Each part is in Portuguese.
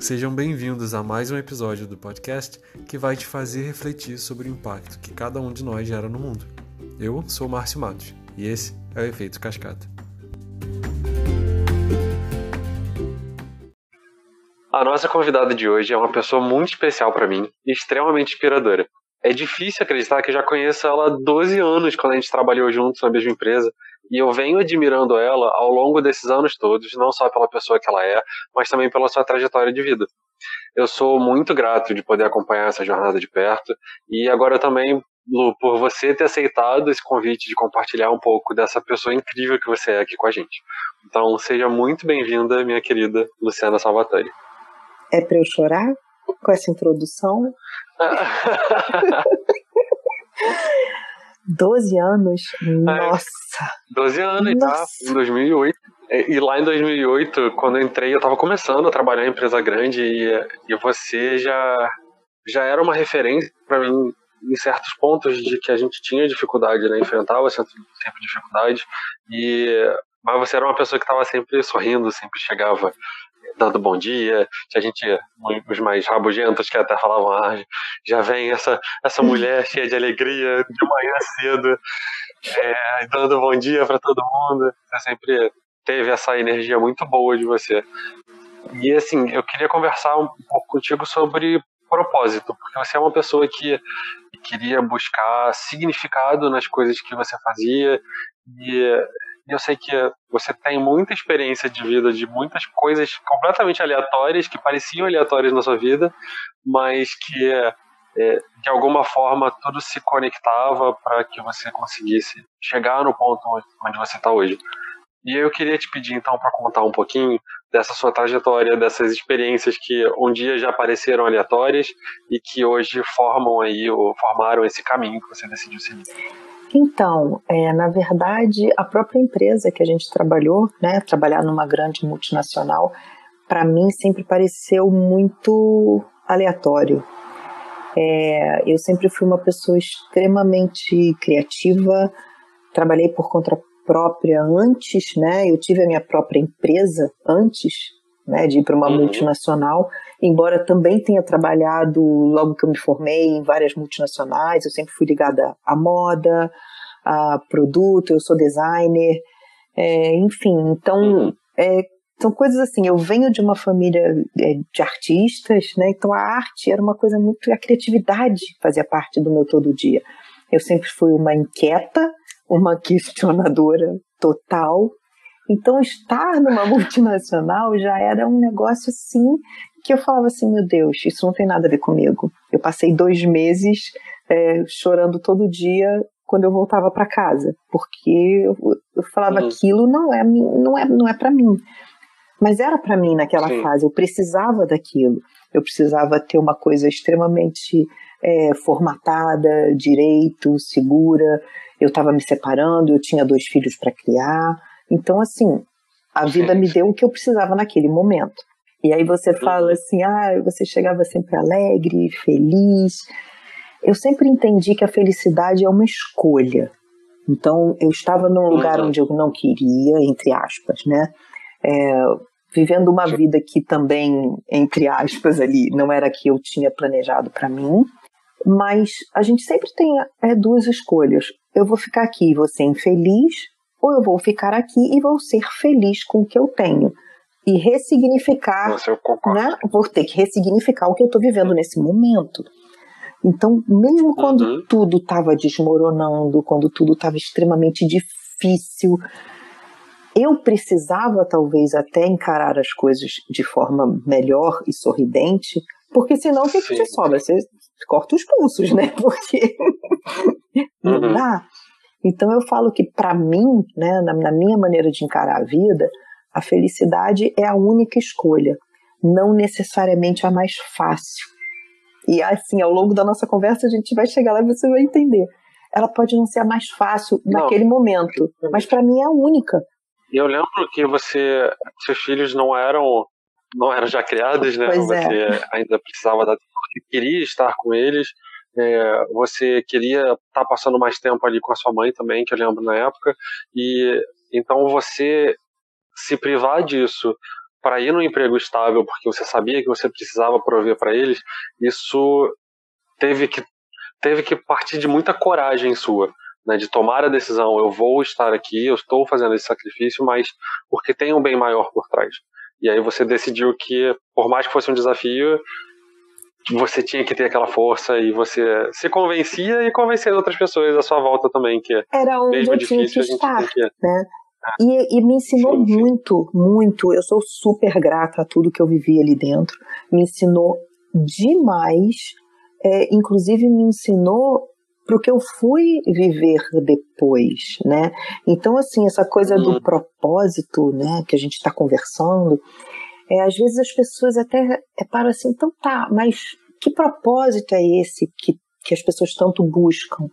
Sejam bem-vindos a mais um episódio do podcast que vai te fazer refletir sobre o impacto que cada um de nós gera no mundo. Eu sou Márcio Matos e esse é o Efeito Cascata. A nossa convidada de hoje é uma pessoa muito especial para mim e extremamente inspiradora. É difícil acreditar que eu já conheço ela há 12 anos quando a gente trabalhou juntos na mesma empresa e eu venho admirando ela ao longo desses anos todos, não só pela pessoa que ela é, mas também pela sua trajetória de vida. Eu sou muito grato de poder acompanhar essa jornada de perto e agora também, Lu, por você ter aceitado esse convite de compartilhar um pouco dessa pessoa incrível que você é aqui com a gente. Então, seja muito bem-vinda, minha querida Luciana Salvatore. É para eu chorar com essa introdução? 12 anos? Nossa! 12 anos? Nossa. tá? Em 2008. E lá em 2008, quando eu entrei, eu estava começando a trabalhar em empresa grande e, e você já, já era uma referência para mim em certos pontos de que a gente tinha dificuldade, né? Enfrentava sempre, sempre dificuldade. E, mas você era uma pessoa que estava sempre sorrindo, sempre chegava dando bom dia, a gente, os mais rabugentos que até falavam, ah, já vem essa, essa mulher cheia de alegria de manhã cedo, é, dando bom dia para todo mundo. Você sempre teve essa energia muito boa de você. E assim, eu queria conversar um pouco contigo sobre propósito, porque você é uma pessoa que queria buscar significado nas coisas que você fazia e eu sei que você tem muita experiência de vida de muitas coisas completamente aleatórias, que pareciam aleatórias na sua vida, mas que é, de alguma forma tudo se conectava para que você conseguisse chegar no ponto onde você está hoje. E eu queria te pedir então para contar um pouquinho dessa sua trajetória, dessas experiências que um dia já pareceram aleatórias e que hoje formam aí ou formaram esse caminho que você decidiu seguir. Então, é, na verdade, a própria empresa que a gente trabalhou, né, trabalhar numa grande multinacional, para mim sempre pareceu muito aleatório. É, eu sempre fui uma pessoa extremamente criativa, trabalhei por conta própria antes, né? Eu tive a minha própria empresa antes, né, de ir para uma uhum. multinacional, embora também tenha trabalhado logo que eu me formei em várias multinacionais, eu sempre fui ligada à moda, a produto, eu sou designer, é, enfim, então uhum. é, são coisas assim, eu venho de uma família é, de artistas, né, então a arte era uma coisa muito, a criatividade fazia parte do meu todo dia. Eu sempre fui uma inquieta, uma questionadora total, então, estar numa multinacional já era um negócio assim que eu falava assim: meu Deus, isso não tem nada a ver comigo. Eu passei dois meses é, chorando todo dia quando eu voltava para casa, porque eu, eu falava uhum. aquilo não é não é não é para mim. Mas era para mim naquela Sim. fase, eu precisava daquilo. Eu precisava ter uma coisa extremamente é, formatada, direito, segura. Eu estava me separando, eu tinha dois filhos para criar. Então, assim, a vida me deu o que eu precisava naquele momento. E aí você fala uhum. assim, ah, você chegava sempre alegre, feliz. Eu sempre entendi que a felicidade é uma escolha. Então, eu estava num lugar uhum. onde eu não queria, entre aspas, né? É, vivendo uma vida que também, entre aspas, ali, não era que eu tinha planejado para mim. Mas a gente sempre tem é, duas escolhas. Eu vou ficar aqui e vou ser infeliz, ou eu vou ficar aqui e vou ser feliz com o que eu tenho. E ressignificar, né? Vou ter que ressignificar o que eu estou vivendo nesse momento. Então, mesmo quando uhum. tudo estava desmoronando, quando tudo estava extremamente difícil, eu precisava talvez até encarar as coisas de forma melhor e sorridente, porque senão o que, que te sobra? Você corta os pulsos, né? Porque não uhum. dá. Então eu falo que para mim, né, na, na minha maneira de encarar a vida, a felicidade é a única escolha, não necessariamente a mais fácil. E assim, ao longo da nossa conversa, a gente vai chegar lá e você vai entender. Ela pode não ser a mais fácil não. naquele momento, mas para mim é a única. Eu lembro que você, seus filhos não eram, não eram já criados, né? Pois você é. ainda precisava da, queria estar com eles. É, você queria estar tá passando mais tempo ali com a sua mãe também, que eu lembro na época, e então você se privar disso para ir no emprego estável, porque você sabia que você precisava prover para eles, isso teve que teve que partir de muita coragem sua, né, de tomar a decisão, eu vou estar aqui, eu estou fazendo esse sacrifício, mas porque tem um bem maior por trás. E aí você decidiu que, por mais que fosse um desafio, você tinha que ter aquela força e você se convencia e convencia outras pessoas à sua volta também, que era onde mesmo eu difícil, tinha que estar, que... né? E, e, me ensinou sim, sim. muito, muito. Eu sou super grata a tudo que eu vivi ali dentro. Me ensinou demais. É, inclusive me ensinou para o que eu fui viver depois, né? Então assim essa coisa do uhum. propósito, né, que a gente está conversando, é, às vezes as pessoas até é, param assim, então tá, mas que propósito é esse que, que as pessoas tanto buscam?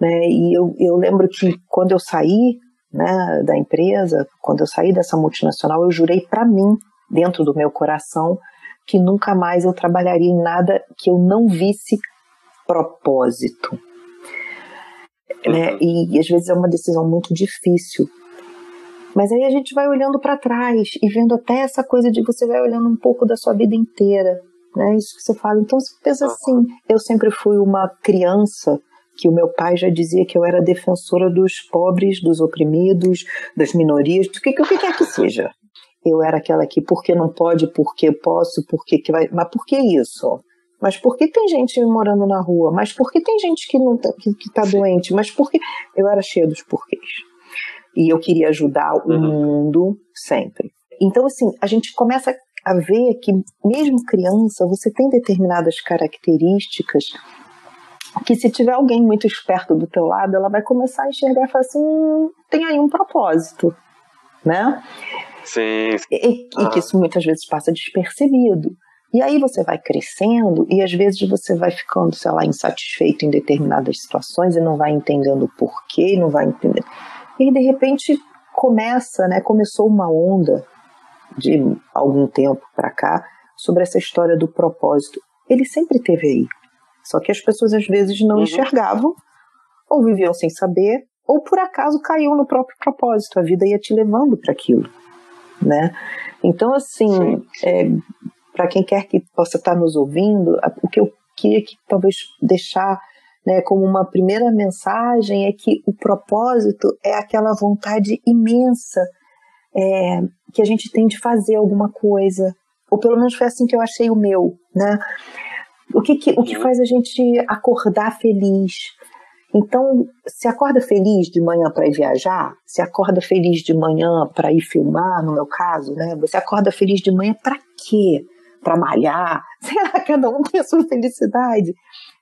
Né? E eu, eu lembro que quando eu saí né, da empresa, quando eu saí dessa multinacional, eu jurei para mim, dentro do meu coração, que nunca mais eu trabalharia em nada que eu não visse propósito. Né? E às vezes é uma decisão muito difícil, mas aí a gente vai olhando para trás e vendo até essa coisa de você vai olhando um pouco da sua vida inteira, né? Isso que você fala. Então você pensa assim, eu sempre fui uma criança que o meu pai já dizia que eu era defensora dos pobres, dos oprimidos, das minorias, do que, o que quer que seja. Eu era aquela que porque não pode, porque posso, porque que vai, mas por que isso? Mas por que tem gente morando na rua? Mas por que tem gente que não tá, que, que tá doente? Mas por que eu era cheia dos porquês? E eu queria ajudar o uhum. mundo sempre. Então, assim, a gente começa a ver que, mesmo criança, você tem determinadas características que, se tiver alguém muito esperto do teu lado, ela vai começar a enxergar e falar assim: hum, tem aí um propósito, né? Sim. E, e que isso muitas vezes passa despercebido. E aí você vai crescendo e às vezes você vai ficando, sei lá, insatisfeito em determinadas situações e não vai entendendo o porquê, não vai entender. E de repente começa, né, começou uma onda de algum tempo para cá sobre essa história do propósito. Ele sempre teve aí. Só que as pessoas às vezes não uhum. enxergavam, ou viviam sem saber, ou por acaso caiu no próprio propósito. A vida ia te levando para aquilo, né? Então, assim, é, para quem quer que possa estar nos ouvindo, o que eu queria que talvez deixar né, como uma primeira mensagem é que o propósito é aquela vontade imensa é, que a gente tem de fazer alguma coisa, ou pelo menos foi assim que eu achei o meu, né? O que, que o que uhum. faz a gente acordar feliz? Então, se acorda feliz de manhã para ir viajar, se acorda feliz de manhã para ir filmar, no meu caso, né? Você acorda feliz de manhã para quê? Para malhar? Sei lá, cada um tem a sua felicidade.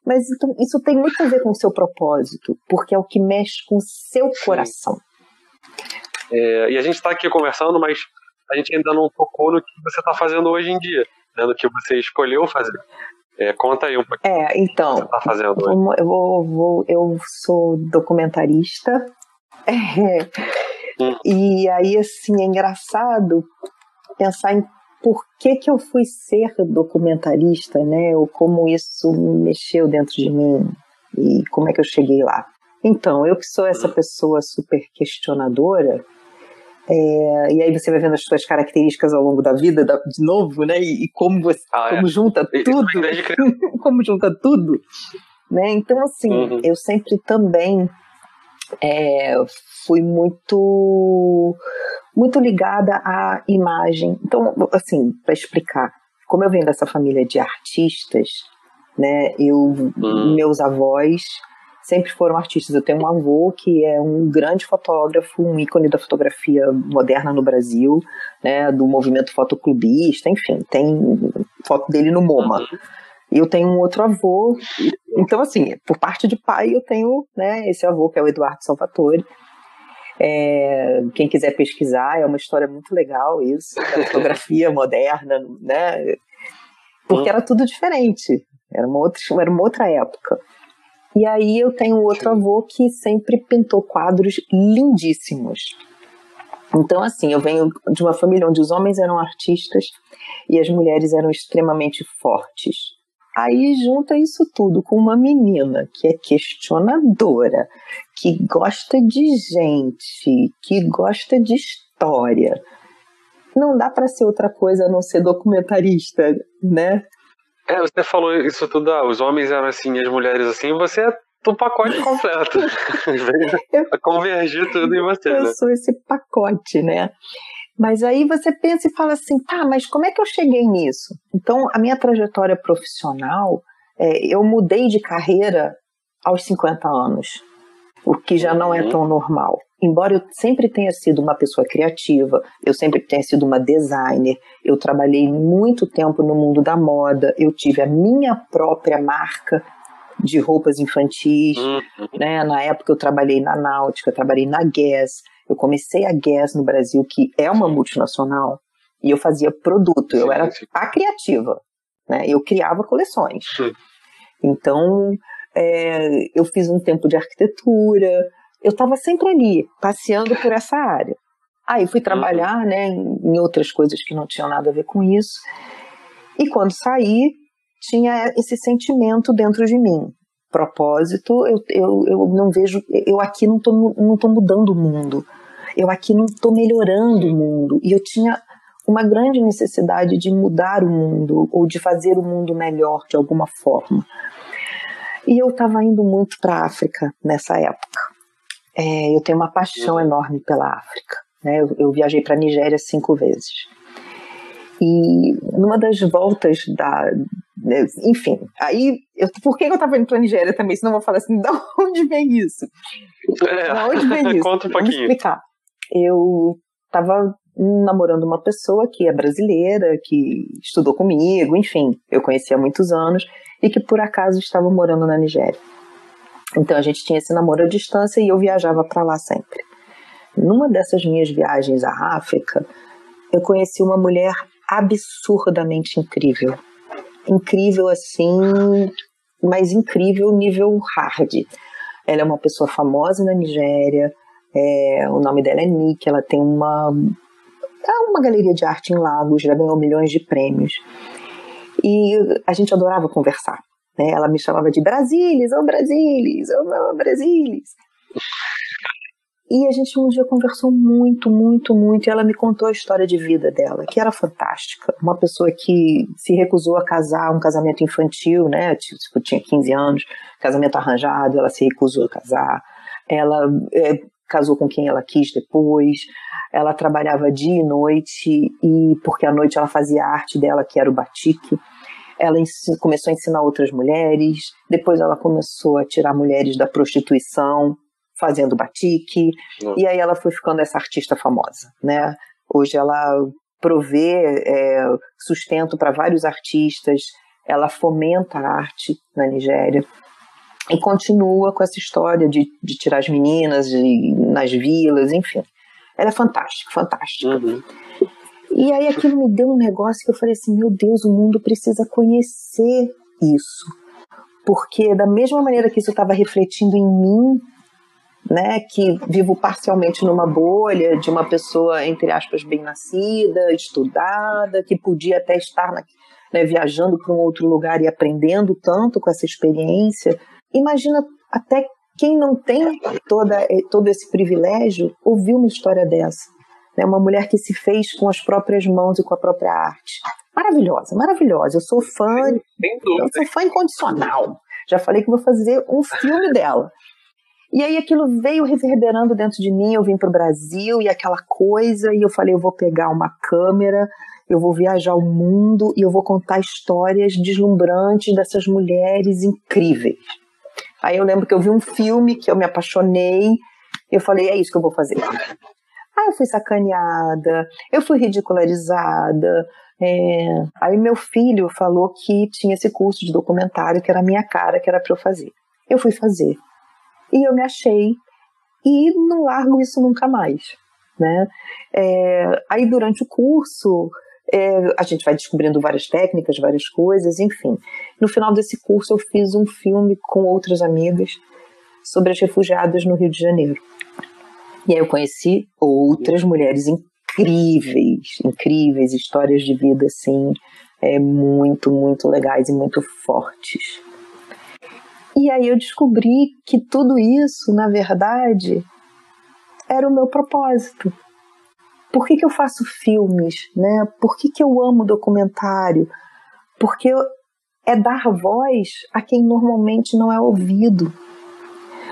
Mas então, isso tem muito a ver com o seu propósito, porque é o que mexe com o seu coração. É, e a gente está aqui conversando, mas a gente ainda não tocou no que você está fazendo hoje em dia, né, no que você escolheu fazer. É, conta aí um pouquinho. É, então. Você está fazendo hoje. Eu, vou, vou, eu sou documentarista. É, hum. E aí, assim, é engraçado pensar em por que, que eu fui ser documentarista, né? Ou como isso mexeu dentro de mim e como é que eu cheguei lá. Então, eu que sou essa pessoa super questionadora, é, e aí você vai vendo as suas características ao longo da vida, da, de novo, né? E, e como você ah, como é. junta tudo, como junta tudo, né? Então assim, uhum. eu sempre também é, fui muito muito ligada à imagem. Então, assim, para explicar, como eu venho dessa família de artistas, né, eu, hum. meus avós sempre foram artistas. Eu tenho um avô que é um grande fotógrafo, um ícone da fotografia moderna no Brasil, né, do movimento fotoclubista, enfim, tem foto dele no MoMA. Uhum. Eu tenho um outro avô, então assim, por parte de pai eu tenho, né, esse avô que é o Eduardo Salvatore, é, quem quiser pesquisar, é uma história muito legal isso, da fotografia moderna, né? Porque era tudo diferente, era uma outra, era uma outra época. E aí eu tenho outro avô que sempre pintou quadros lindíssimos. Então, assim, eu venho de uma família onde os homens eram artistas e as mulheres eram extremamente fortes. Aí junta isso tudo com uma menina que é questionadora, que gosta de gente, que gosta de história. não dá para ser outra coisa a não ser documentarista, né? É, você falou isso tudo, ah, os homens eram assim, as mulheres assim, você é do pacote completo. Convergir tudo em você, eu né? sou esse pacote, né? Mas aí você pensa e fala assim, tá, mas como é que eu cheguei nisso? Então, a minha trajetória profissional, é, eu mudei de carreira aos 50 anos, o que já não é uhum. tão normal. Embora eu sempre tenha sido uma pessoa criativa, eu sempre tenha sido uma designer, eu trabalhei muito tempo no mundo da moda, eu tive a minha própria marca de roupas infantis, uhum. né? Na época eu trabalhei na Náutica, trabalhei na Guess, eu comecei a Guess no Brasil, que é uma multinacional, e eu fazia produto, eu era a criativa, né? Eu criava coleções. Então, é, eu fiz um tempo de arquitetura, eu estava sempre ali, passeando por essa área. Aí fui trabalhar, né, em outras coisas que não tinham nada a ver com isso. E quando saí, tinha esse sentimento dentro de mim. Propósito, eu, eu, eu não vejo, eu aqui não estou não tô mudando o mundo, eu aqui não estou melhorando o mundo. E eu tinha uma grande necessidade de mudar o mundo, ou de fazer o mundo melhor de alguma forma. E eu estava indo muito para a África nessa época. É, eu tenho uma paixão enorme pela África. Né? Eu, eu viajei para a Nigéria cinco vezes. E numa das voltas da, né, enfim, aí, eu, por que eu tava indo pra Nigéria também? Senão eu vou falar assim, da onde vem isso? É, da onde vem isso? Conta um pouquinho. Vou explicar. Eu tava namorando uma pessoa que é brasileira, que estudou comigo, enfim, eu conhecia há muitos anos, e que por acaso estava morando na Nigéria. Então a gente tinha esse namoro à distância e eu viajava para lá sempre. Numa dessas minhas viagens à África, eu conheci uma mulher absurdamente incrível incrível assim, mas incrível nível hard. Ela é uma pessoa famosa na Nigéria, é, o nome dela é Nick, ela tem uma, é uma galeria de arte em Lagos, já ganhou milhões de prêmios. E a gente adorava conversar. Né? Ela me chamava de Brasilis, ô oh, Brasilis, ô oh, Brasilis. E a gente um dia conversou muito, muito, muito, e ela me contou a história de vida dela, que era fantástica. Uma pessoa que se recusou a casar, um casamento infantil, né? Tipo, tinha 15 anos, casamento arranjado, ela se recusou a casar. Ela é, casou com quem ela quis depois. Ela trabalhava dia e noite, e porque à noite ela fazia a arte dela, que era o batik. Ela começou a ensinar outras mulheres, depois ela começou a tirar mulheres da prostituição, fazendo batik, uhum. e aí ela foi ficando essa artista famosa, né? Hoje ela provê é, sustento para vários artistas, ela fomenta a arte na Nigéria e continua com essa história de, de tirar as meninas de, nas vilas, enfim. Ela é fantástica, fantástica. Uhum. E aí aquilo me deu um negócio que eu falei assim, meu Deus, o mundo precisa conhecer isso. Porque da mesma maneira que isso estava refletindo em mim, né, que vivo parcialmente numa bolha de uma pessoa, entre aspas, bem nascida, estudada, que podia até estar na, né, viajando para um outro lugar e aprendendo tanto com essa experiência. Imagina até quem não tem toda, eh, todo esse privilégio ouvir uma história dessa. Né, uma mulher que se fez com as próprias mãos e com a própria arte. Maravilhosa, maravilhosa. Eu sou fã, eu sou fã incondicional. Já falei que vou fazer um filme dela. E aí aquilo veio reverberando dentro de mim, eu vim para o Brasil e aquela coisa, e eu falei, eu vou pegar uma câmera, eu vou viajar o mundo e eu vou contar histórias deslumbrantes dessas mulheres incríveis. Aí eu lembro que eu vi um filme que eu me apaixonei, eu falei, é isso que eu vou fazer. Aí eu fui sacaneada, eu fui ridicularizada. É... Aí meu filho falou que tinha esse curso de documentário que era a minha cara, que era para eu fazer. Eu fui fazer e eu me achei e não largo isso nunca mais, né? É, aí durante o curso é, a gente vai descobrindo várias técnicas, várias coisas, enfim. No final desse curso eu fiz um filme com outras amigas sobre as refugiadas no Rio de Janeiro. E aí eu conheci outras mulheres incríveis, incríveis, histórias de vida assim, é, muito, muito legais e muito fortes. E aí eu descobri que tudo isso, na verdade, era o meu propósito. Por que, que eu faço filmes? Né? Por que, que eu amo documentário? Porque é dar voz a quem normalmente não é ouvido.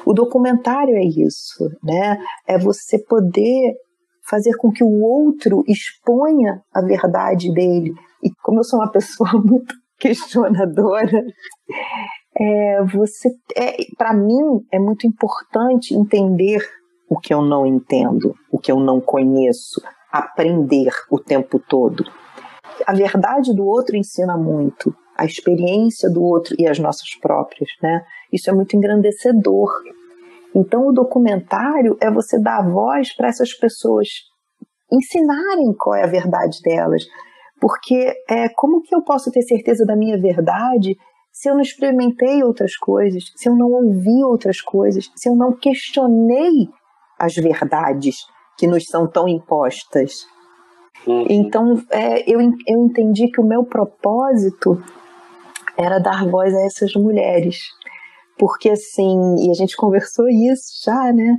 O documentário é isso, né? É você poder fazer com que o outro exponha a verdade dele. E como eu sou uma pessoa muito questionadora, é, você, é, para mim é muito importante entender o que eu não entendo, o que eu não conheço, aprender o tempo todo. A verdade do outro ensina muito, a experiência do outro e as nossas próprias, né? Isso é muito engrandecedor. Então, o documentário é você dar voz para essas pessoas ensinarem qual é a verdade delas. Porque é, como que eu posso ter certeza da minha verdade se eu não experimentei outras coisas, se eu não ouvi outras coisas, se eu não questionei as verdades que nos são tão impostas? Uhum. Então, é, eu, eu entendi que o meu propósito era dar voz a essas mulheres. Porque, assim, e a gente conversou isso já, né?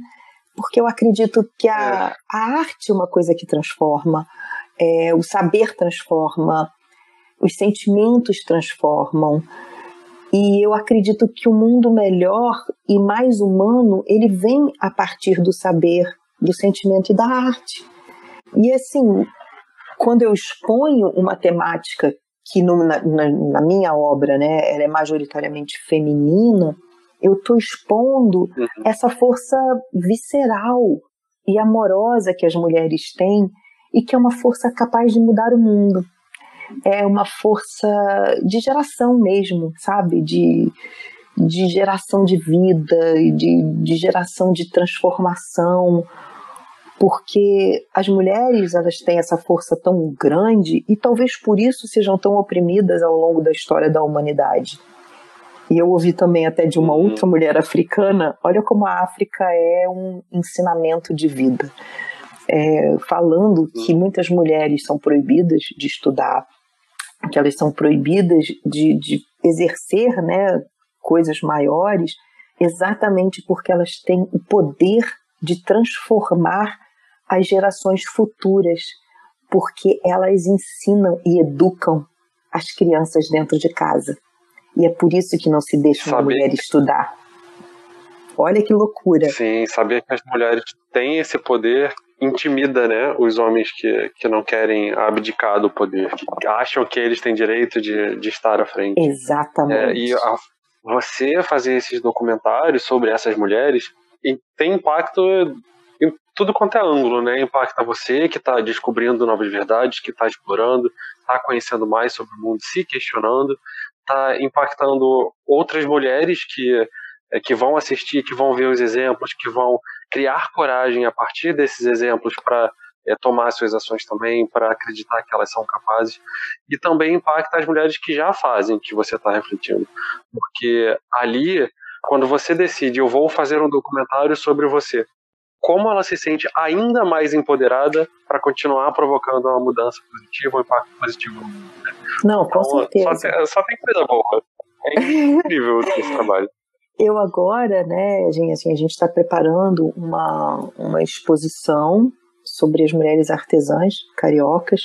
Porque eu acredito que a, é. a arte é uma coisa que transforma, é, o saber transforma, os sentimentos transformam. E eu acredito que o mundo melhor e mais humano, ele vem a partir do saber, do sentimento e da arte. E assim, quando eu exponho uma temática que no, na, na, minha obra, né, ela é majoritariamente feminina, eu estou expondo uhum. essa força visceral e amorosa que as mulheres têm e que é uma força capaz de mudar o mundo. É uma força de geração mesmo, sabe? De, de geração de vida, de, de geração de transformação, porque as mulheres elas têm essa força tão grande e talvez por isso sejam tão oprimidas ao longo da história da humanidade. E eu ouvi também até de uma uhum. outra mulher africana, olha como a África é um ensinamento de vida. É, falando que uhum. muitas mulheres são proibidas de estudar, que elas são proibidas de, de exercer né, coisas maiores, exatamente porque elas têm o poder de transformar as gerações futuras, porque elas ensinam e educam as crianças dentro de casa. E é por isso que não se deixa uma mulher estudar. Olha que loucura. Sim, saber que as mulheres têm esse poder intimida, né, os homens que, que não querem abdicar do poder, que acham que eles têm direito de, de estar à frente. Exatamente. É, e a, você fazer esses documentários sobre essas mulheres tem impacto em tudo quanto é ângulo, né? Impacta você que está descobrindo novas verdades, que está explorando, está conhecendo mais sobre o mundo, se questionando, está impactando outras mulheres que, é, que vão assistir, que vão ver os exemplos, que vão criar coragem a partir desses exemplos para é, tomar suas ações também, para acreditar que elas são capazes. E também impacta as mulheres que já fazem, que você está refletindo. Porque ali, quando você decide, eu vou fazer um documentário sobre você, como ela se sente ainda mais empoderada para continuar provocando uma mudança positiva, um impacto positivo. Não, com então, certeza. Só tem, só tem coisa boa. É incrível esse trabalho. Eu agora, né, gente, assim, a gente está preparando uma, uma exposição sobre as mulheres artesãs cariocas.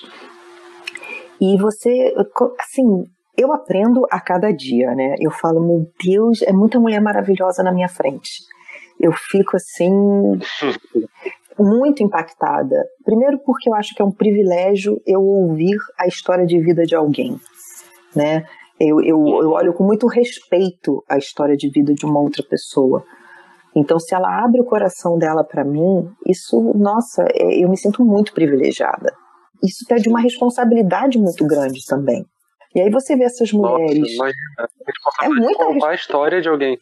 E você, assim, eu aprendo a cada dia, né? Eu falo, meu Deus, é muita mulher maravilhosa na minha frente eu fico assim muito impactada. Primeiro porque eu acho que é um privilégio eu ouvir a história de vida de alguém, né? Eu, eu, eu olho com muito respeito a história de vida de uma outra pessoa. Então, se ela abre o coração dela para mim, isso, nossa, é, eu me sinto muito privilegiada. Isso pede uma responsabilidade muito grande também. E aí você vê essas mulheres. Nossa, imagina, é muita a história de alguém.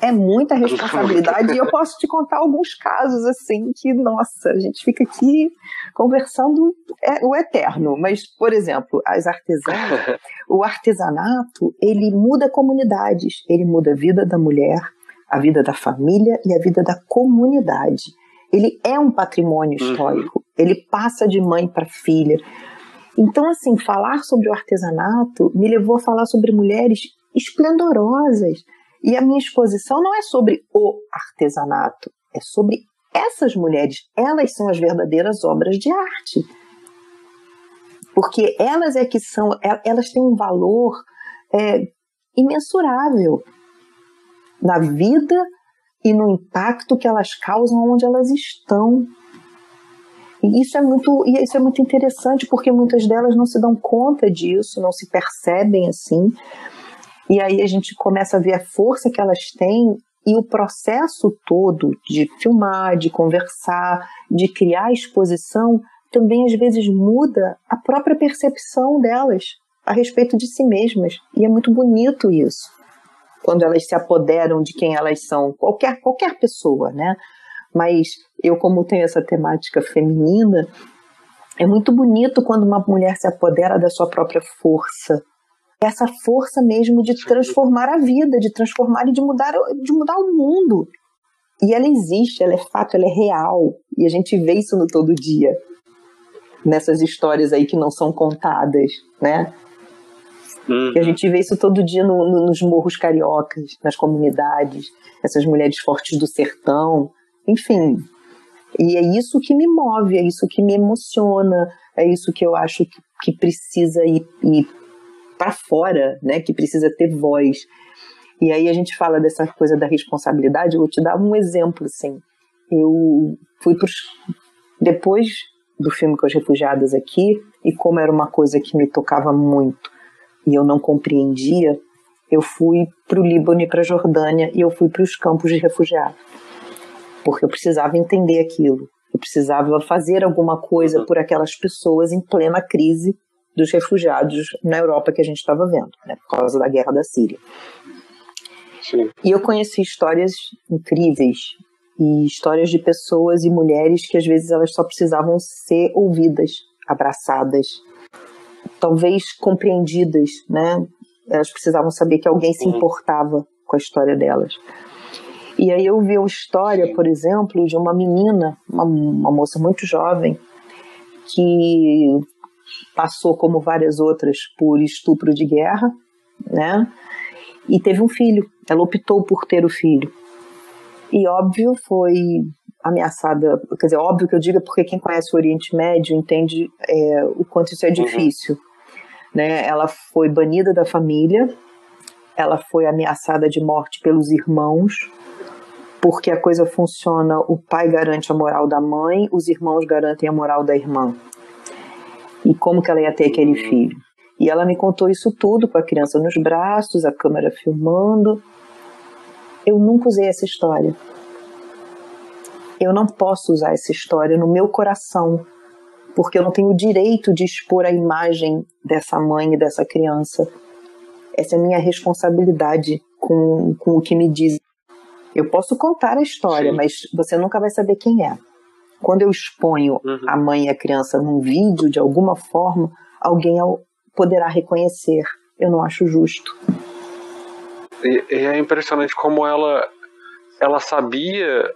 É muita responsabilidade e eu posso te contar alguns casos assim que, nossa, a gente fica aqui conversando é, o eterno. Mas, por exemplo, as artesãs, o artesanato, ele muda comunidades, ele muda a vida da mulher, a vida da família e a vida da comunidade. Ele é um patrimônio uhum. histórico, ele passa de mãe para filha. Então, assim, falar sobre o artesanato me levou a falar sobre mulheres esplendorosas, e a minha exposição não é sobre o artesanato, é sobre essas mulheres, elas são as verdadeiras obras de arte. Porque elas é que são, é, elas têm um valor é, imensurável na vida e no impacto que elas causam onde elas estão. E isso é muito, isso é muito interessante porque muitas delas não se dão conta disso, não se percebem assim. E aí a gente começa a ver a força que elas têm e o processo todo de filmar, de conversar, de criar exposição, também às vezes muda a própria percepção delas a respeito de si mesmas. E é muito bonito isso. Quando elas se apoderam de quem elas são, qualquer, qualquer pessoa, né? Mas eu, como tenho essa temática feminina, é muito bonito quando uma mulher se apodera da sua própria força, essa força mesmo de transformar a vida, de transformar e de mudar, de mudar o mundo. E ela existe, ela é fato, ela é real. E a gente vê isso no todo dia. Nessas histórias aí que não são contadas, né? Uhum. E a gente vê isso todo dia no, no, nos morros cariocas, nas comunidades, essas mulheres fortes do sertão, enfim. E é isso que me move, é isso que me emociona, é isso que eu acho que, que precisa ir, ir para fora, né, que precisa ter voz. E aí a gente fala dessa coisa da responsabilidade, eu vou te dar um exemplo, assim. Eu fui para depois do filme com as refugiadas aqui, e como era uma coisa que me tocava muito e eu não compreendia, eu fui para o Líbano e para a Jordânia e eu fui para os campos de refugiados. Porque eu precisava entender aquilo. Eu precisava fazer alguma coisa por aquelas pessoas em plena crise dos refugiados na Europa que a gente estava vendo, né, por causa da guerra da Síria. Sim. E eu conheci histórias incríveis e histórias de pessoas e mulheres que às vezes elas só precisavam ser ouvidas, abraçadas, talvez compreendidas, né? Elas precisavam saber que alguém se uhum. importava com a história delas. E aí eu vi uma história, por exemplo, de uma menina, uma, uma moça muito jovem, que passou, como várias outras, por estupro de guerra, né? E teve um filho. Ela optou por ter o filho. E óbvio, foi ameaçada. Quer dizer, óbvio que eu diga porque quem conhece o Oriente Médio entende é, o quanto isso é uhum. difícil. Uhum. Né? Ela foi banida da família, ela foi ameaçada de morte pelos irmãos, porque a coisa funciona: o pai garante a moral da mãe, os irmãos garantem a moral da irmã e como que ela ia ter aquele filho. E ela me contou isso tudo com a criança nos braços, a câmera filmando. Eu nunca usei essa história. Eu não posso usar essa história no meu coração, porque eu não tenho o direito de expor a imagem dessa mãe e dessa criança. Essa é a minha responsabilidade com, com o que me diz. Eu posso contar a história, Sim. mas você nunca vai saber quem é. Quando eu exponho uhum. a mãe e a criança num vídeo, de alguma forma, alguém poderá reconhecer. Eu não acho justo. E, e é impressionante como ela, ela sabia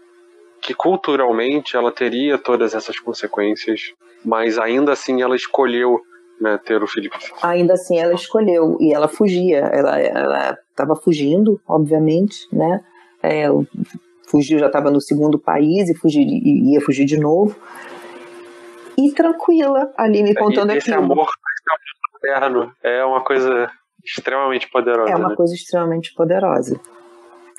que culturalmente ela teria todas essas consequências, mas ainda assim ela escolheu né, ter o Felipe. Ainda assim ela escolheu e ela fugia, ela estava fugindo, obviamente, né? É, fugiu, já estava no segundo país e, fugir, e ia fugir de novo. E tranquila, ali me contando esse aquilo. Amor, esse amor é uma coisa extremamente poderosa. É uma né? coisa extremamente poderosa.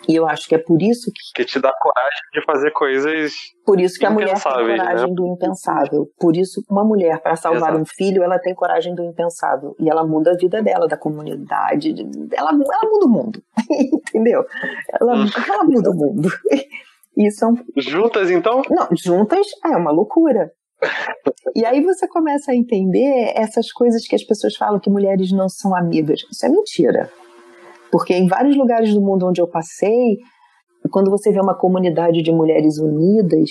E eu acho que é por isso que. Que te dá coragem de fazer coisas. Por isso que a mulher tem coragem né? do impensável. Por isso, uma mulher, para salvar Exato. um filho, ela tem coragem do impensável. E ela muda a vida dela, da comunidade. Ela, ela muda o mundo. Entendeu? Ela, hum. ela muda o mundo. E são... Juntas, então? Não, juntas é uma loucura. E aí você começa a entender essas coisas que as pessoas falam que mulheres não são amigas. Isso é mentira. Porque em vários lugares do mundo onde eu passei, quando você vê uma comunidade de mulheres unidas,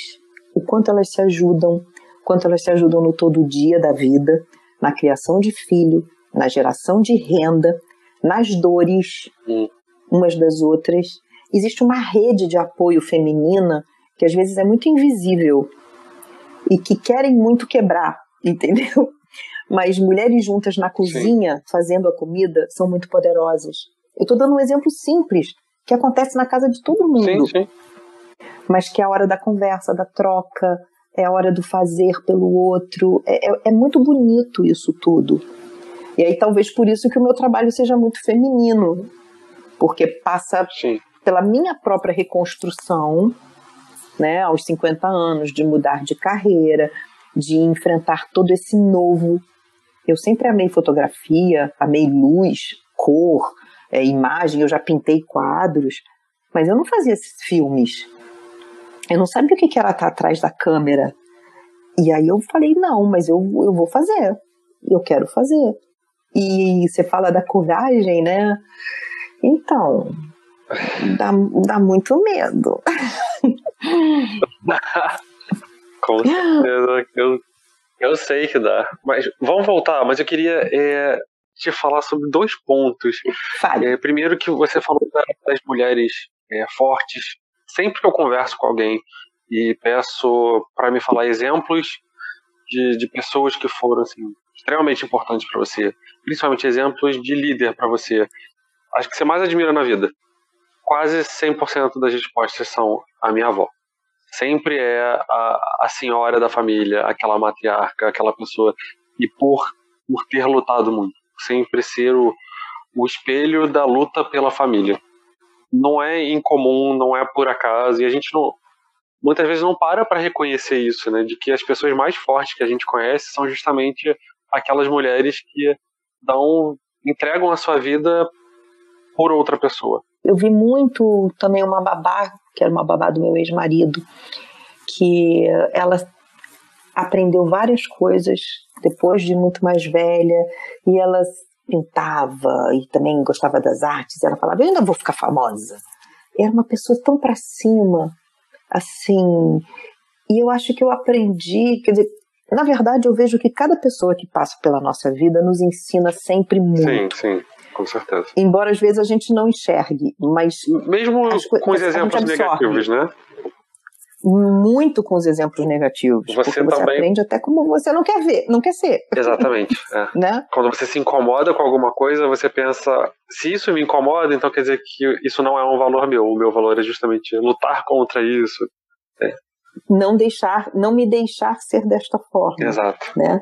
o quanto elas se ajudam, o quanto elas se ajudam no todo dia da vida, na criação de filho, na geração de renda, nas dores hum. umas das outras. Existe uma rede de apoio feminina que às vezes é muito invisível e que querem muito quebrar, entendeu? Mas mulheres juntas na cozinha, Sim. fazendo a comida, são muito poderosas. Eu estou dando um exemplo simples que acontece na casa de todo mundo. Sim, sim. mas que é a hora da conversa, da troca, é a hora do fazer pelo outro. É, é, é muito bonito isso tudo. E aí talvez por isso que o meu trabalho seja muito feminino, porque passa Sim. pela minha própria reconstrução, né, aos 50 anos, de mudar de carreira, de enfrentar todo esse novo. Eu sempre amei fotografia, amei luz, cor, é, imagem, eu já pintei quadros, mas eu não fazia esses filmes. Eu não sabia o que era estar atrás da câmera. E aí eu falei, não, mas eu, eu vou fazer. Eu quero fazer. E você fala da coragem, né? Então, dá, dá muito medo. Com certeza, eu, eu sei que dá. Mas vamos voltar, mas eu queria é, te falar sobre dois pontos. É, primeiro que você falou das mulheres é, fortes. Sempre que eu converso com alguém e peço para me falar exemplos de, de pessoas que foram assim, extremamente importantes para você, principalmente exemplos de líder para você, acho que você mais admira na vida. Quase 100% das respostas são a minha avó. Sempre é a, a senhora da família, aquela matriarca, aquela pessoa. E por, por ter lutado muito. Sempre ser o, o espelho da luta pela família. Não é incomum, não é por acaso. E a gente não, muitas vezes não para para reconhecer isso, né? De que as pessoas mais fortes que a gente conhece são justamente aquelas mulheres que dão, entregam a sua vida por outra pessoa. Eu vi muito também uma babá, que era uma babá do meu ex-marido, que ela aprendeu várias coisas depois de muito mais velha e ela pintava e também gostava das artes. Ela falava: Eu ainda vou ficar famosa. Era uma pessoa tão para cima, assim. E eu acho que eu aprendi, quer dizer, na verdade eu vejo que cada pessoa que passa pela nossa vida nos ensina sempre muito. Sim, sim. Com certeza. Embora às vezes a gente não enxergue, mas. Mesmo com os exemplos negativos, né? Muito com os exemplos negativos. Você, você também... aprende até como você não quer ver, não quer ser. Exatamente. É. né? Quando você se incomoda com alguma coisa, você pensa, se isso me incomoda, então quer dizer que isso não é um valor meu. O meu valor é justamente lutar contra isso. É. Não deixar, não me deixar ser desta forma. Exato. Né?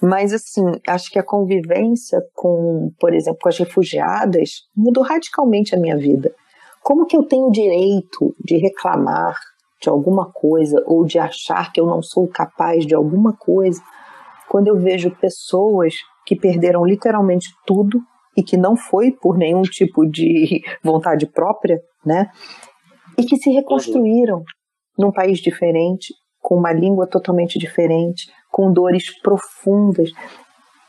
Mas, assim, acho que a convivência com, por exemplo, com as refugiadas mudou radicalmente a minha vida. Como que eu tenho o direito de reclamar de alguma coisa ou de achar que eu não sou capaz de alguma coisa quando eu vejo pessoas que perderam literalmente tudo e que não foi por nenhum tipo de vontade própria, né? E que se reconstruíram num país diferente, com uma língua totalmente diferente, com dores profundas,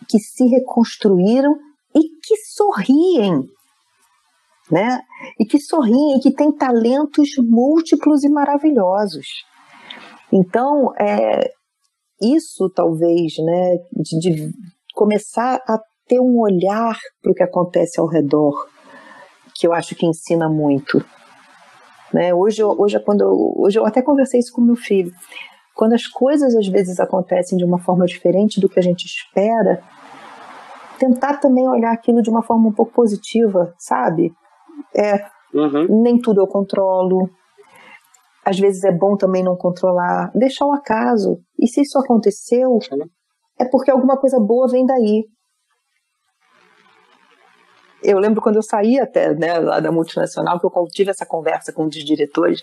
que se reconstruíram e que sorriem, né? E que sorriem, que têm talentos múltiplos e maravilhosos. Então, é, isso talvez, né, de, de começar a ter um olhar para o que acontece ao redor, que eu acho que ensina muito. Né? Hoje, hoje, é quando eu, hoje eu até conversei isso com meu filho quando as coisas às vezes acontecem de uma forma diferente do que a gente espera, tentar também olhar aquilo de uma forma um pouco positiva, sabe? É, uhum. Nem tudo eu controlo. Às vezes é bom também não controlar, deixar o acaso. E se isso aconteceu, é porque alguma coisa boa vem daí. Eu lembro quando eu saí até né, lá da multinacional, que eu tive essa conversa com um dos diretores.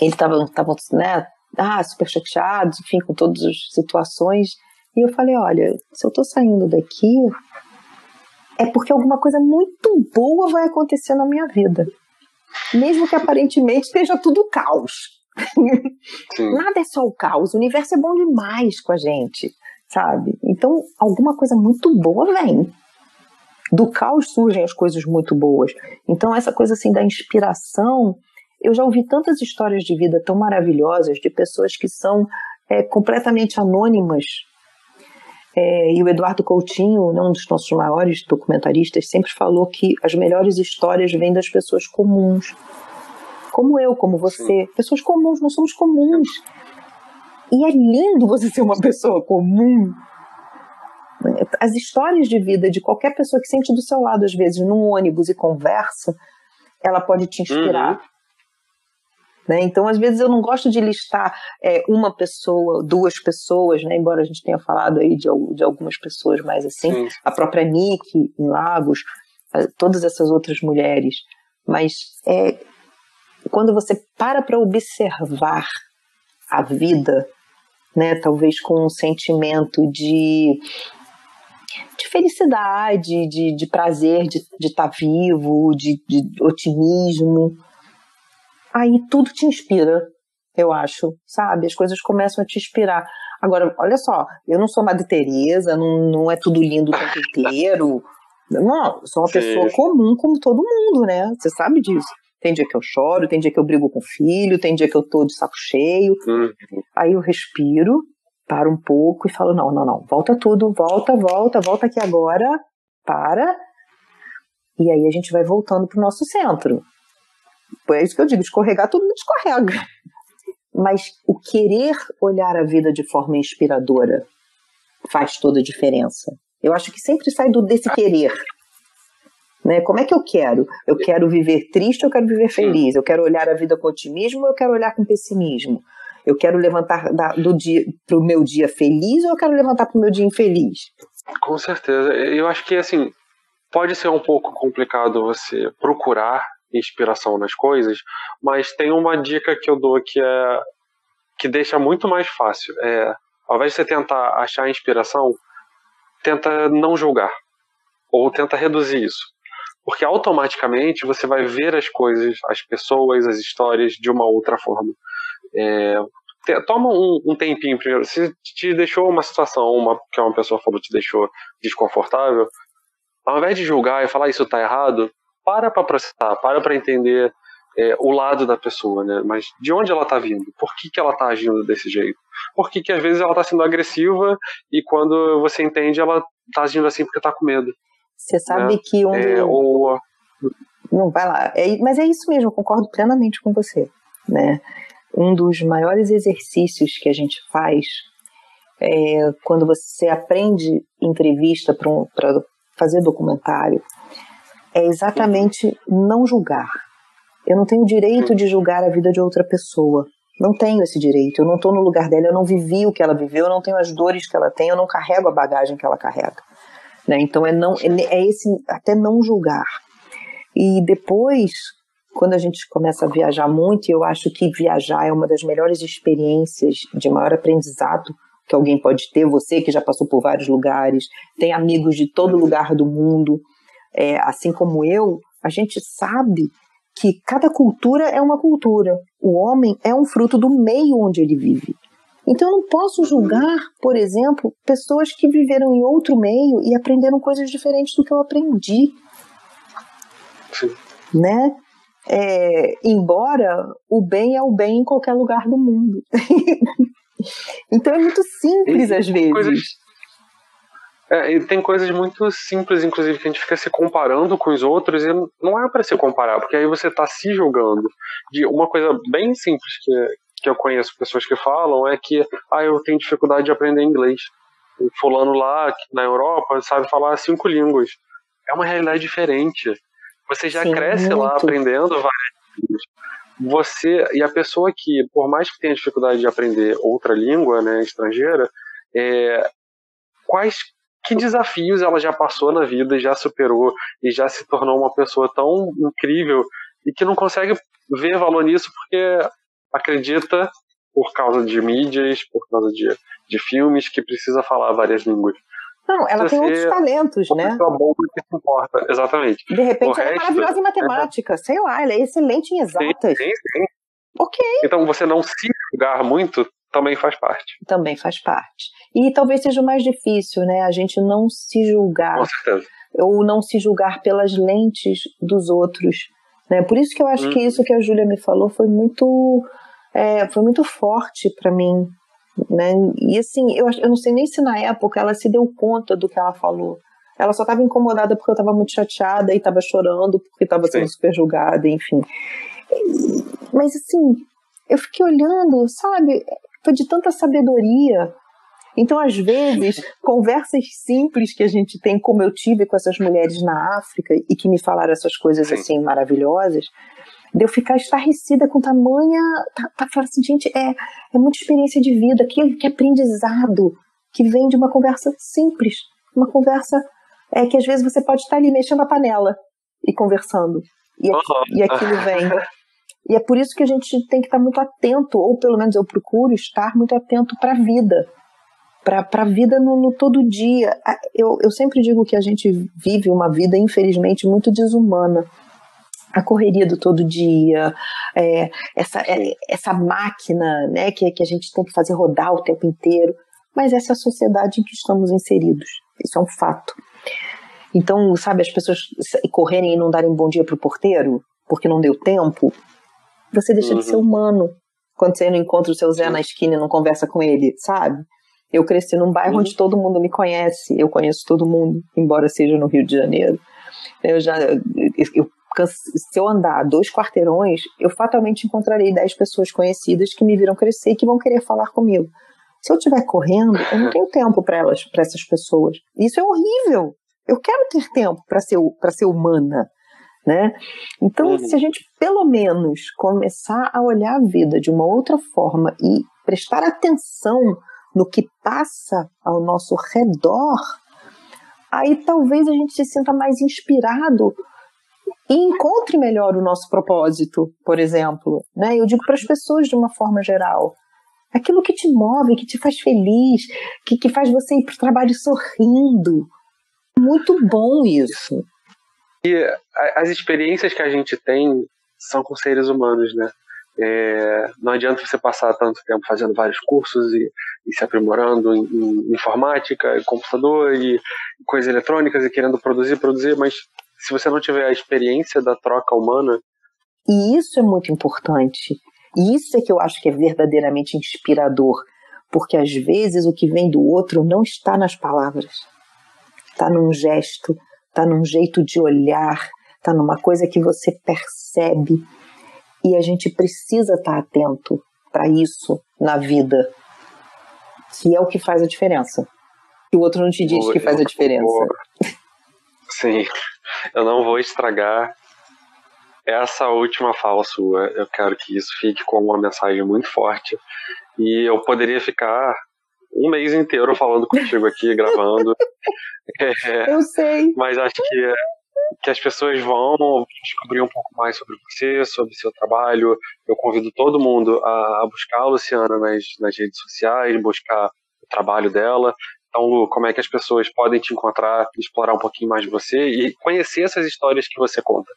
Eles estavam né, ah, super chateados, enfim, com todas as situações. E eu falei, olha, se eu tô saindo daqui, é porque alguma coisa muito boa vai acontecer na minha vida. Mesmo que aparentemente esteja tudo caos. Nada é só o caos, o universo é bom demais com a gente, sabe? Então, alguma coisa muito boa vem. Do caos surgem as coisas muito boas. Então, essa coisa assim da inspiração eu já ouvi tantas histórias de vida tão maravilhosas de pessoas que são é, completamente anônimas. É, e o Eduardo Coutinho, né, um dos nossos maiores documentaristas, sempre falou que as melhores histórias vêm das pessoas comuns. Como eu, como você. Pessoas comuns, nós somos comuns. E é lindo você ser uma pessoa comum. As histórias de vida de qualquer pessoa que sente do seu lado, às vezes, num ônibus e conversa, ela pode te inspirar. Uhum Né? Então, às vezes, eu não gosto de listar é, uma pessoa, duas pessoas, né? embora a gente tenha falado aí de, de algumas pessoas mais assim, Sim. a própria Nick em Lagos, todas essas outras mulheres. Mas é, quando você para para observar a vida, né, talvez com um sentimento de, de felicidade, de, de prazer de estar tá vivo, de, de otimismo, aí tudo te inspira, eu acho, sabe? As coisas começam a te inspirar. Agora, olha só, eu não sou Madre Teresa, não, não é tudo lindo o tempo inteiro. Não, eu sou uma Sim. pessoa comum como todo mundo, né? Você sabe disso. Tem dia que eu choro, tem dia que eu brigo com o filho, tem dia que eu tô de saco cheio. Uhum. Aí eu respiro, paro um pouco e falo: não, não, não, volta tudo, volta, volta, volta aqui agora, para. E aí a gente vai voltando pro nosso centro. É isso que eu digo, escorregar todo mundo escorrega. Mas o querer olhar a vida de forma inspiradora faz toda a diferença. Eu acho que sempre sai do desse querer. Né? Como é que eu quero? Eu quero viver triste ou eu quero viver feliz? Eu quero olhar a vida com otimismo ou eu quero olhar com pessimismo? Eu quero levantar da, do dia para o meu dia feliz ou eu quero levantar para o meu dia infeliz? Com certeza. Eu acho que assim pode ser um pouco complicado você procurar inspiração nas coisas, mas tem uma dica que eu dou que é que deixa muito mais fácil. É, ao invés de você tentar achar inspiração, tenta não julgar ou tenta reduzir isso, porque automaticamente você vai ver as coisas, as pessoas, as histórias de uma outra forma. É, toma um, um, tempinho primeiro. Se te deixou uma situação, uma que uma pessoa falou te deixou desconfortável, ao invés de julgar e falar isso está errado, para para processar, para para entender é, o lado da pessoa, né? Mas de onde ela está vindo? Por que, que ela está agindo desse jeito? Por que, que às vezes ela está sendo agressiva e quando você entende ela está agindo assim porque está com medo? Você sabe né? que um é, ou... não vai lá, é, mas é isso mesmo, concordo plenamente com você, né? Um dos maiores exercícios que a gente faz é quando você aprende entrevista para um, fazer documentário é exatamente não julgar. Eu não tenho direito de julgar a vida de outra pessoa. Não tenho esse direito. Eu não estou no lugar dela, eu não vivi o que ela viveu, eu não tenho as dores que ela tem, eu não carrego a bagagem que ela carrega. Né? Então é, não, é esse até não julgar. E depois, quando a gente começa a viajar muito, eu acho que viajar é uma das melhores experiências de maior aprendizado que alguém pode ter. Você que já passou por vários lugares, tem amigos de todo lugar do mundo é, assim como eu, a gente sabe que cada cultura é uma cultura. O homem é um fruto do meio onde ele vive. Então eu não posso julgar, por exemplo, pessoas que viveram em outro meio e aprenderam coisas diferentes do que eu aprendi. Sim. Né? É, embora o bem é o bem em qualquer lugar do mundo. então é muito simples às vezes. Coisas é, e tem coisas muito simples, inclusive, que a gente fica se comparando com os outros e não é para se comparar, porque aí você está se julgando. De uma coisa bem simples que, que eu conheço pessoas que falam é que ah, eu tenho dificuldade de aprender inglês. O fulano lá na Europa sabe falar cinco línguas. É uma realidade diferente. Você já Sim, cresce muito. lá aprendendo várias línguas. Você e a pessoa que, por mais que tenha dificuldade de aprender outra língua, né, estrangeira, é, quais que desafios ela já passou na vida, já superou e já se tornou uma pessoa tão incrível e que não consegue ver valor nisso porque acredita por causa de mídias, por causa de, de filmes que precisa falar várias línguas. Não, ela tem outros talentos, uma né? boa que se importa, exatamente. De repente o ela é resto, é maravilhosa em matemática, é... sei lá, ela é excelente em exatas. Sim, sim, sim. Ok. Então você não se julgar muito também faz parte. Também faz parte. E talvez seja o mais difícil, né? A gente não se julgar. Com certeza. Ou não se julgar pelas lentes dos outros. Né? Por isso que eu acho hum. que uhum. isso que a Júlia me falou foi muito, é, foi muito forte para mim. Né? E assim, eu, eu não sei nem se na época ela se deu conta do que ela falou. Ela só estava incomodada porque eu estava muito chateada e estava chorando porque estava sendo super julgada, enfim. Mas assim, eu fiquei olhando, sabe? Foi de tanta sabedoria. Então, às vezes, conversas simples que a gente tem, como eu tive com essas mulheres na África e que me falaram essas coisas Sim. assim maravilhosas, de eu ficar estarrecida com tamanha. Tá, tá falando assim, gente, é, é muita experiência de vida, que, que aprendizado que vem de uma conversa simples, uma conversa é que às vezes você pode estar ali mexendo a panela e conversando. E, uhum. e aquilo vem. E é por isso que a gente tem que estar muito atento, ou pelo menos eu procuro estar muito atento para a vida, para a vida no, no, todo dia. Eu, eu sempre digo que a gente vive uma vida, infelizmente, muito desumana. A correria do todo dia, é, essa, é, essa máquina né, que, que a gente tem que fazer rodar o tempo inteiro. Mas essa é a sociedade em que estamos inseridos. Isso é um fato. Então, sabe, as pessoas correrem e não darem bom dia para o porteiro, porque não deu tempo, você deixa uhum. de ser uhum. humano quando você não encontra o seu Zé na esquina e não conversa com ele, sabe? Eu cresci num bairro uhum. onde todo mundo me conhece, eu conheço todo mundo, embora seja no Rio de Janeiro. Eu já, eu, se eu andar dois quarteirões, eu fatalmente encontrarei dez pessoas conhecidas que me viram crescer e que vão querer falar comigo. Se eu estiver correndo, eu não tenho tempo para elas, para essas pessoas. Isso é horrível. Eu quero ter tempo para ser, ser humana. Né? Então, uhum. se a gente pelo menos começar a olhar a vida de uma outra forma e prestar atenção no que passa ao nosso redor, aí talvez a gente se sinta mais inspirado e encontre melhor o nosso propósito, por exemplo. Né? Eu digo para as pessoas de uma forma geral: aquilo que te move, que te faz feliz, que, que faz você ir para o trabalho sorrindo. Muito bom isso. E as experiências que a gente tem são com seres humanos, né? É, não adianta você passar tanto tempo fazendo vários cursos e, e se aprimorando em, em, informática, em computador e coisas eletrônicas e querendo produzir, produzir, mas se você não tiver a experiência da troca humana. E isso é muito importante. E isso é que eu acho que é verdadeiramente inspirador, porque às vezes o que vem do outro não está nas palavras, está num gesto, está num jeito de olhar, está numa coisa que você percebe. E a gente precisa estar tá atento para isso na vida, que é o que faz a diferença. E o outro não te diz que faz a diferença. Sim, eu não vou estragar essa última fala sua. Eu quero que isso fique como uma mensagem muito forte. E eu poderia ficar um mês inteiro falando contigo aqui, gravando. É, eu sei. Mas acho que, que as pessoas vão descobrir um pouco mais sobre você, sobre seu trabalho. Eu convido todo mundo a, a buscar a Luciana nas, nas redes sociais, buscar o trabalho dela. Então, Lu, como é que as pessoas podem te encontrar, explorar um pouquinho mais de você e conhecer essas histórias que você conta?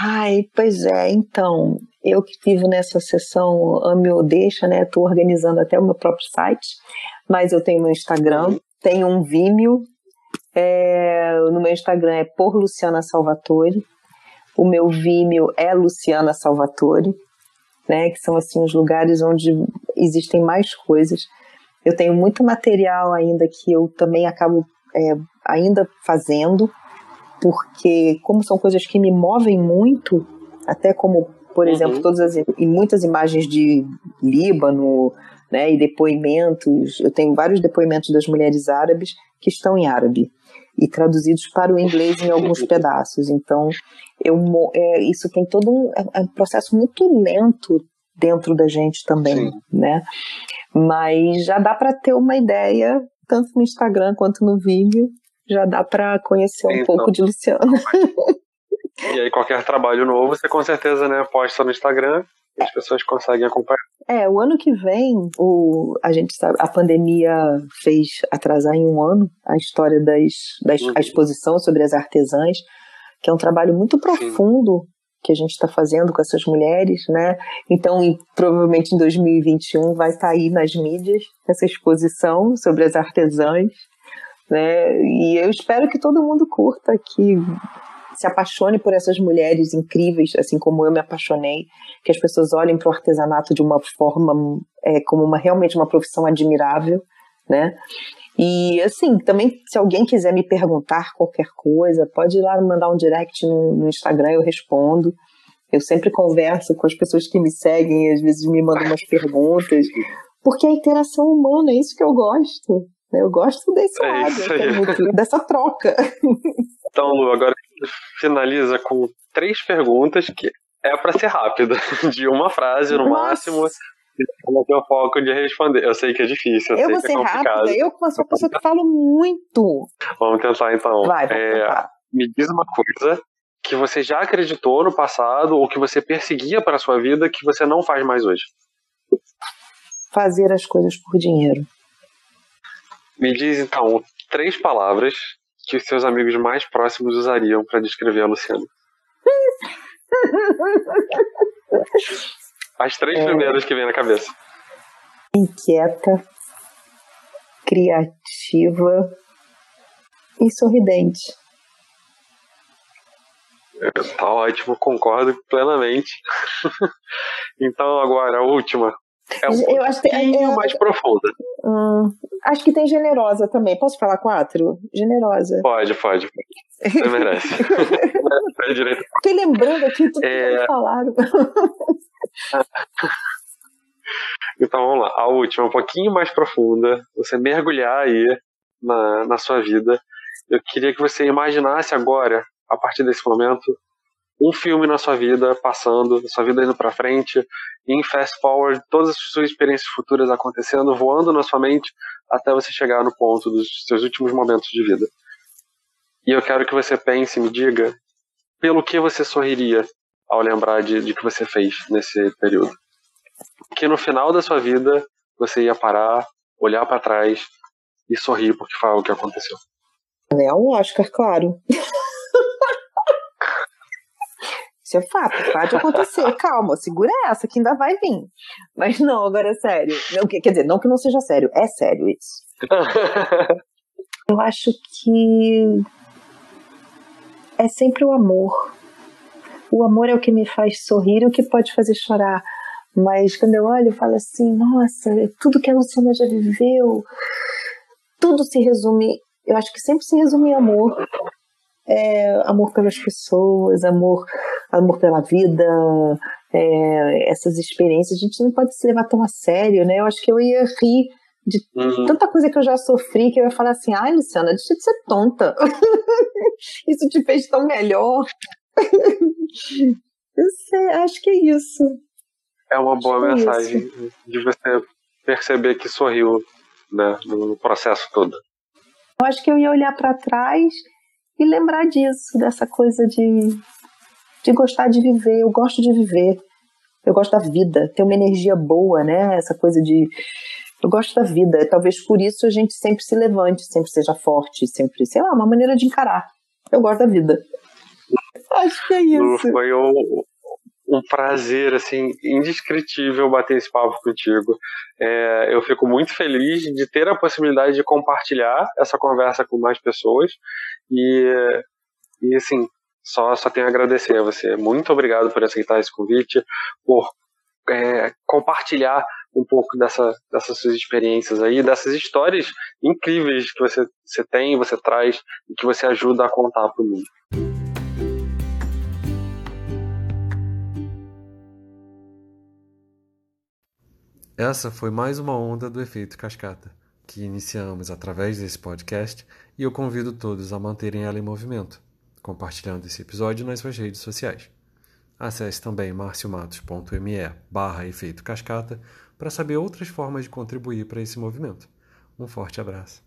Ai, pois é, então, eu que vivo nessa sessão Ame ou Deixa, né? Estou organizando até o meu próprio site, mas eu tenho meu Instagram, tenho um Vimeo, é, no meu Instagram é por Luciana Salvatore, o meu Vimeo é Luciana Salvatore, né? Que são assim os lugares onde existem mais coisas. Eu tenho muito material ainda que eu também acabo é, ainda fazendo, porque como são coisas que me movem muito, até como, por uhum. exemplo, todas as e muitas imagens de Líbano, né, e depoimentos, eu tenho vários depoimentos das mulheres árabes que estão em árabe e traduzidos para o inglês em alguns pedaços. Então, eu, é, isso tem todo um, é, é um processo muito lento dentro da gente também, Sim. né? Mas já dá para ter uma ideia tanto no Instagram quanto no vídeo já dá para conhecer um então, pouco de Luciano. E aí qualquer trabalho novo, você com certeza né, posta no Instagram e as pessoas conseguem acompanhar. É, o ano que vem, o, a gente sabe, a pandemia fez atrasar em um ano a história das, das uhum. a exposição sobre as artesãs, que é um trabalho muito profundo Sim. que a gente está fazendo com essas mulheres, né? Então, e, provavelmente em 2021 vai estar tá aí nas mídias essa exposição sobre as artesãs né? E eu espero que todo mundo curta, que se apaixone por essas mulheres incríveis, assim como eu me apaixonei, que as pessoas olhem para o artesanato de uma forma é, como uma realmente uma profissão admirável, né? E assim, também se alguém quiser me perguntar qualquer coisa, pode ir lá mandar um direct no, no Instagram, eu respondo. Eu sempre converso com as pessoas que me seguem, às vezes me mandam umas perguntas, porque a interação humana é isso que eu gosto. Eu gosto desse é lado, dessa troca. Então, Lu, agora finaliza com três perguntas que é para ser rápido, de uma frase no Nossa. máximo. Não tenho foco de responder. Eu sei que é difícil. Eu, eu vou ser é rápida. Eu sou uma pessoa que falo muito. Vamos tentar então. Vai, vamos é, tentar. Me diz uma coisa que você já acreditou no passado ou que você perseguia para a sua vida que você não faz mais hoje. Fazer as coisas por dinheiro. Me diz então três palavras que seus amigos mais próximos usariam para descrever a Luciana. As três é... primeiras que vem na cabeça. Inquieta, criativa e sorridente. Tá ótimo, concordo plenamente. então agora a última. É um eu acho que é, é, mais profunda. Hum, acho que tem generosa também. Posso falar quatro? Generosa. Pode, pode. Você merece. Fiquei lembrando aqui tudo é... que falaram. então vamos lá. A última, um pouquinho mais profunda. Você mergulhar aí na, na sua vida. Eu queria que você imaginasse agora, a partir desse momento, um filme na sua vida passando, sua vida indo para frente, em fast forward, todas as suas experiências futuras acontecendo, voando na sua mente, até você chegar no ponto dos seus últimos momentos de vida. E eu quero que você pense e me diga pelo que você sorriria ao lembrar de, de que você fez nesse período. Que no final da sua vida você ia parar, olhar para trás e sorrir porque foi algo que aconteceu. É o Oscar, claro. Isso é fato, pode acontecer. Calma, segura essa que ainda vai vir. Mas não, agora é sério. Não, quer dizer, não que não seja sério, é sério isso. Eu acho que é sempre o amor. O amor é o que me faz sorrir e o que pode fazer chorar. Mas quando eu olho, eu falo assim: nossa, tudo que a Luciana já viveu, tudo se resume. Eu acho que sempre se resume em amor. É, amor pelas pessoas, amor, amor pela vida, é, essas experiências. A gente não pode se levar tão a sério, né? Eu acho que eu ia rir de uhum. tanta coisa que eu já sofri que eu ia falar assim: ai, Luciana, deixa de ser tonta. Isso te fez tão melhor. eu sei, acho que é isso. É uma boa acho é mensagem de você perceber que sorriu né, no processo todo. Eu acho que eu ia olhar para trás e lembrar disso, dessa coisa de, de gostar de viver. Eu gosto de viver. Eu gosto da vida, ter uma energia boa, né? Essa coisa de eu gosto da vida. Talvez por isso a gente sempre se levante, sempre seja forte, sempre, sei lá, uma maneira de encarar. Eu gosto da vida. Acho que é isso. Foi um, um prazer, assim, indescritível bater esse papo contigo. É, eu fico muito feliz de ter a possibilidade de compartilhar essa conversa com mais pessoas. E, e assim, só, só tenho a agradecer a você. Muito obrigado por aceitar esse convite, por é, compartilhar um pouco dessa, dessas suas experiências aí, dessas histórias incríveis que você, você tem, você traz e que você ajuda a contar para o mundo. Essa foi mais uma onda do efeito cascata, que iniciamos através desse podcast e eu convido todos a manterem ela em movimento, compartilhando esse episódio nas suas redes sociais. Acesse também marciomatos.me barra efeito cascata para saber outras formas de contribuir para esse movimento. Um forte abraço.